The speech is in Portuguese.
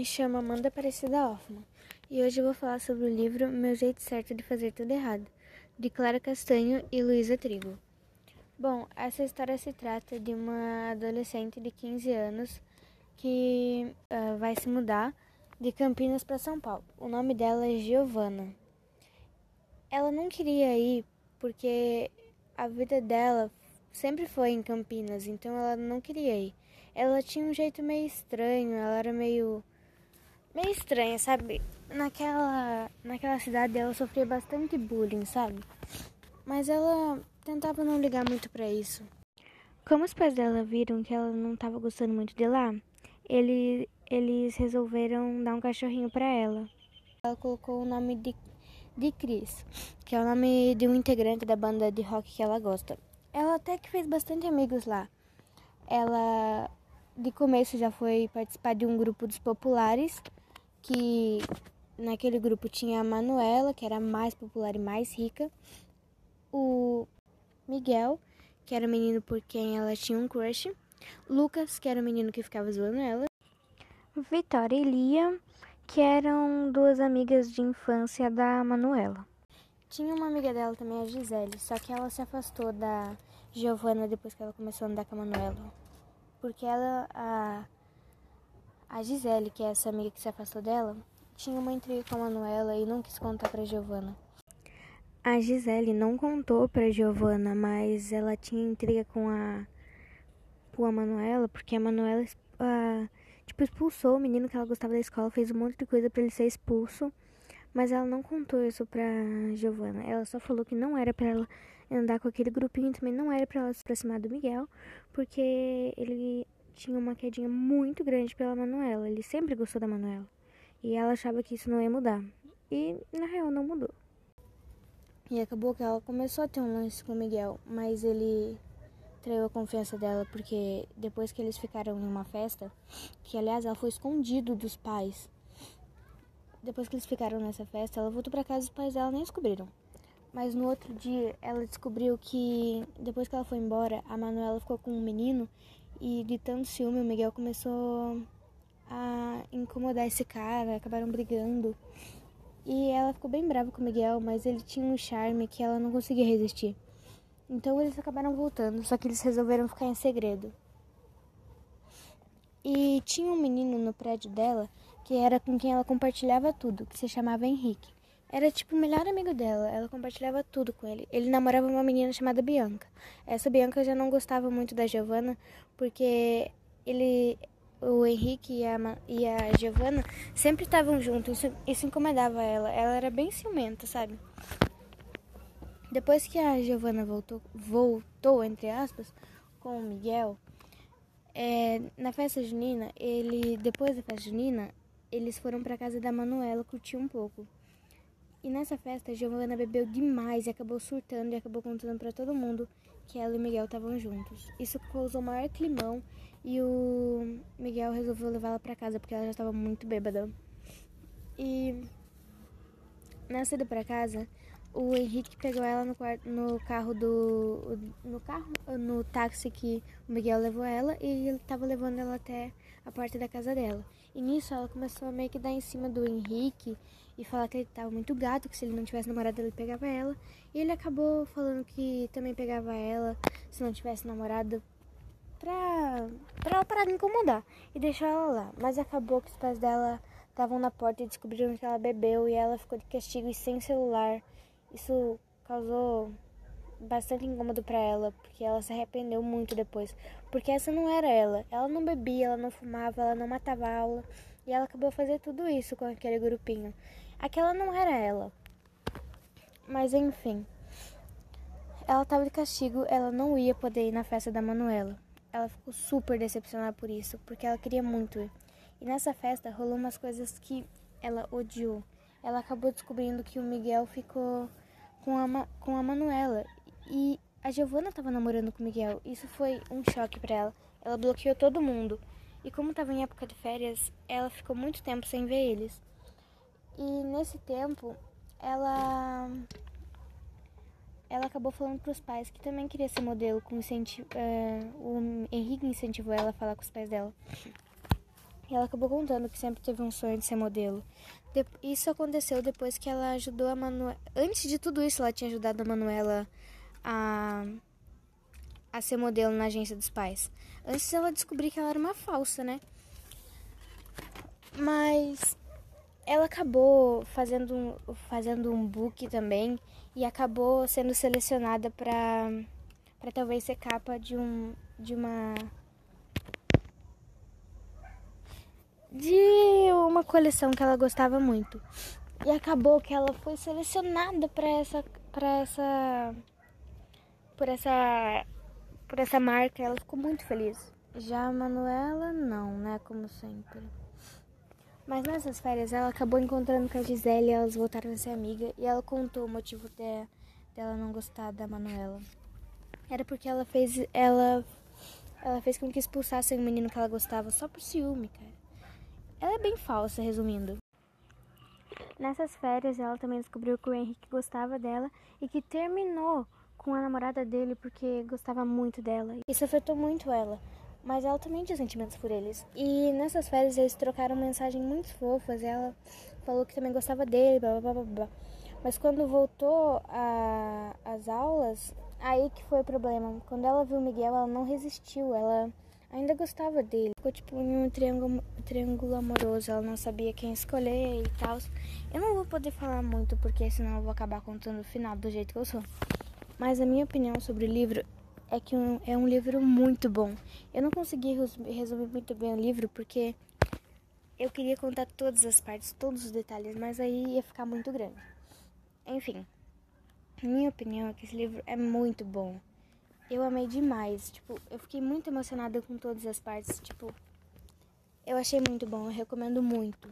Me chamo Amanda Aparecida Hoffman e hoje eu vou falar sobre o livro Meu Jeito Certo de Fazer Tudo Errado, de Clara Castanho e Luísa Trigo. Bom, essa história se trata de uma adolescente de 15 anos que uh, vai se mudar de Campinas para São Paulo. O nome dela é Giovana. Ela não queria ir porque a vida dela sempre foi em Campinas, então ela não queria ir. Ela tinha um jeito meio estranho, ela era meio meio estranha, sabe? Naquela, naquela cidade ela sofria bastante bullying, sabe? Mas ela tentava não ligar muito para isso. Como os pais dela viram que ela não estava gostando muito de lá, ele, eles resolveram dar um cachorrinho para ela. Ela colocou o nome de, de Chris, que é o nome de um integrante da banda de rock que ela gosta. Ela até que fez bastante amigos lá. Ela de começo já foi participar de um grupo dos populares que naquele grupo tinha a Manuela, que era a mais popular e mais rica, o Miguel, que era o menino por quem ela tinha um crush, Lucas, que era o menino que ficava zoando ela, Vitória e Lia, que eram duas amigas de infância da Manuela. Tinha uma amiga dela também, a Gisele, só que ela se afastou da Giovana depois que ela começou a andar com a Manuela. Porque ela, a a Gisele, que é essa amiga que se afastou dela, tinha uma intriga com a Manuela e não quis contar para Giovana. A Gisele não contou para Giovana, mas ela tinha intriga com a com a Manuela, porque a Manuela uh, tipo expulsou o menino que ela gostava da escola, fez um monte de coisa para ele ser expulso, mas ela não contou isso para Giovana. Ela só falou que não era para ela andar com aquele grupinho, também não era para ela se aproximar do Miguel, porque ele tinha uma quedinha muito grande pela Manuela. Ele sempre gostou da Manuela. E ela achava que isso não ia mudar. E na real não mudou. E acabou que ela começou a ter um lance com o Miguel, mas ele traiu a confiança dela porque depois que eles ficaram em uma festa, que aliás ela foi escondido dos pais. Depois que eles ficaram nessa festa, ela voltou para casa e os pais dela nem descobriram. Mas no outro dia ela descobriu que depois que ela foi embora, a Manuela ficou com um menino e de tanto ciúme, o Miguel começou a incomodar esse cara, acabaram brigando. E ela ficou bem brava com o Miguel, mas ele tinha um charme que ela não conseguia resistir. Então eles acabaram voltando, só que eles resolveram ficar em segredo. E tinha um menino no prédio dela que era com quem ela compartilhava tudo, que se chamava Henrique. Era tipo o melhor amigo dela, ela compartilhava tudo com ele. Ele namorava uma menina chamada Bianca. Essa Bianca já não gostava muito da Giovanna, porque ele, o Henrique e a, e a Giovanna sempre estavam juntos, isso, isso incomodava ela. Ela era bem ciumenta, sabe? Depois que a Giovanna voltou, voltou, entre aspas, com o Miguel, é, na festa junina, ele, depois da festa junina, eles foram para casa da Manuela curtir um pouco. E nessa festa, a Giovanna bebeu demais e acabou surtando e acabou contando para todo mundo que ela e Miguel estavam juntos. Isso causou maior climão e o Miguel resolveu levá-la para casa porque ela já estava muito bêbada. E na saída para casa, o Henrique pegou ela no, quarto, no carro do no carro no táxi que o Miguel levou ela e ele estava levando ela até a porta da casa dela. E nisso ela começou a meio que dar em cima do Henrique e falar que ele tava muito gato, que se ele não tivesse namorado ele pegava ela. E ele acabou falando que também pegava ela se não tivesse namorado pra, pra ela parar de incomodar e deixar ela lá. Mas acabou que os pais dela estavam na porta e descobriram que ela bebeu e ela ficou de castigo e sem celular. Isso causou bastante incômodo para ela, porque ela se arrependeu muito depois. Porque essa não era ela. Ela não bebia, ela não fumava, ela não matava aula. E ela acabou fazendo tudo isso com aquele grupinho. Aquela não era ela. Mas enfim. Ela estava de castigo, ela não ia poder ir na festa da Manuela. Ela ficou super decepcionada por isso, porque ela queria muito ir. E nessa festa rolou umas coisas que ela odiou. Ela acabou descobrindo que o Miguel ficou com a, com a Manuela. A Giovana estava namorando com o Miguel. Isso foi um choque para ela. Ela bloqueou todo mundo. E como estava em época de férias, ela ficou muito tempo sem ver eles. E nesse tempo, ela ela acabou falando para os pais que também queria ser modelo, com incentivo, uh, o Henrique incentivou ela a falar com os pais dela. E ela acabou contando que sempre teve um sonho de ser modelo. Isso aconteceu depois que ela ajudou a Manuela. Antes de tudo isso, ela tinha ajudado a Manuela a, a ser modelo na agência dos pais. Antes ela descobrir que ela era uma falsa, né? Mas ela acabou fazendo um, fazendo um book também e acabou sendo selecionada para para talvez ser capa de um de uma de uma coleção que ela gostava muito. E acabou que ela foi selecionada para essa para essa por essa por essa marca, ela ficou muito feliz. Já a Manuela não, né, como sempre. Mas nessas férias ela acabou encontrando com a Gisele e elas voltaram a ser amigas e ela contou o motivo de, dela não gostar da Manuela. Era porque ela fez ela ela fez com que expulsassem o menino que ela gostava só por ciúme, cara. Ela é bem falsa, resumindo. Nessas férias, ela também descobriu que o Henrique gostava dela e que terminou com a namorada dele porque gostava muito dela. Isso afetou muito ela, mas ela também tinha sentimentos por eles. E nessas férias eles trocaram mensagens muito fofas. Ela falou que também gostava dele, blá blá blá blá. Mas quando voltou às aulas, aí que foi o problema. Quando ela viu o Miguel, ela não resistiu. Ela ainda gostava dele. Ficou tipo em um triângulo, triângulo amoroso, ela não sabia quem escolher e tal. Eu não vou poder falar muito porque senão eu vou acabar contando o final do jeito que eu sou. Mas a minha opinião sobre o livro é que é um livro muito bom. Eu não consegui resumir muito bem o livro porque eu queria contar todas as partes, todos os detalhes, mas aí ia ficar muito grande. Enfim, minha opinião é que esse livro é muito bom eu amei demais. Tipo, eu fiquei muito emocionada com todas as partes. Tipo, eu achei muito bom. Eu recomendo muito.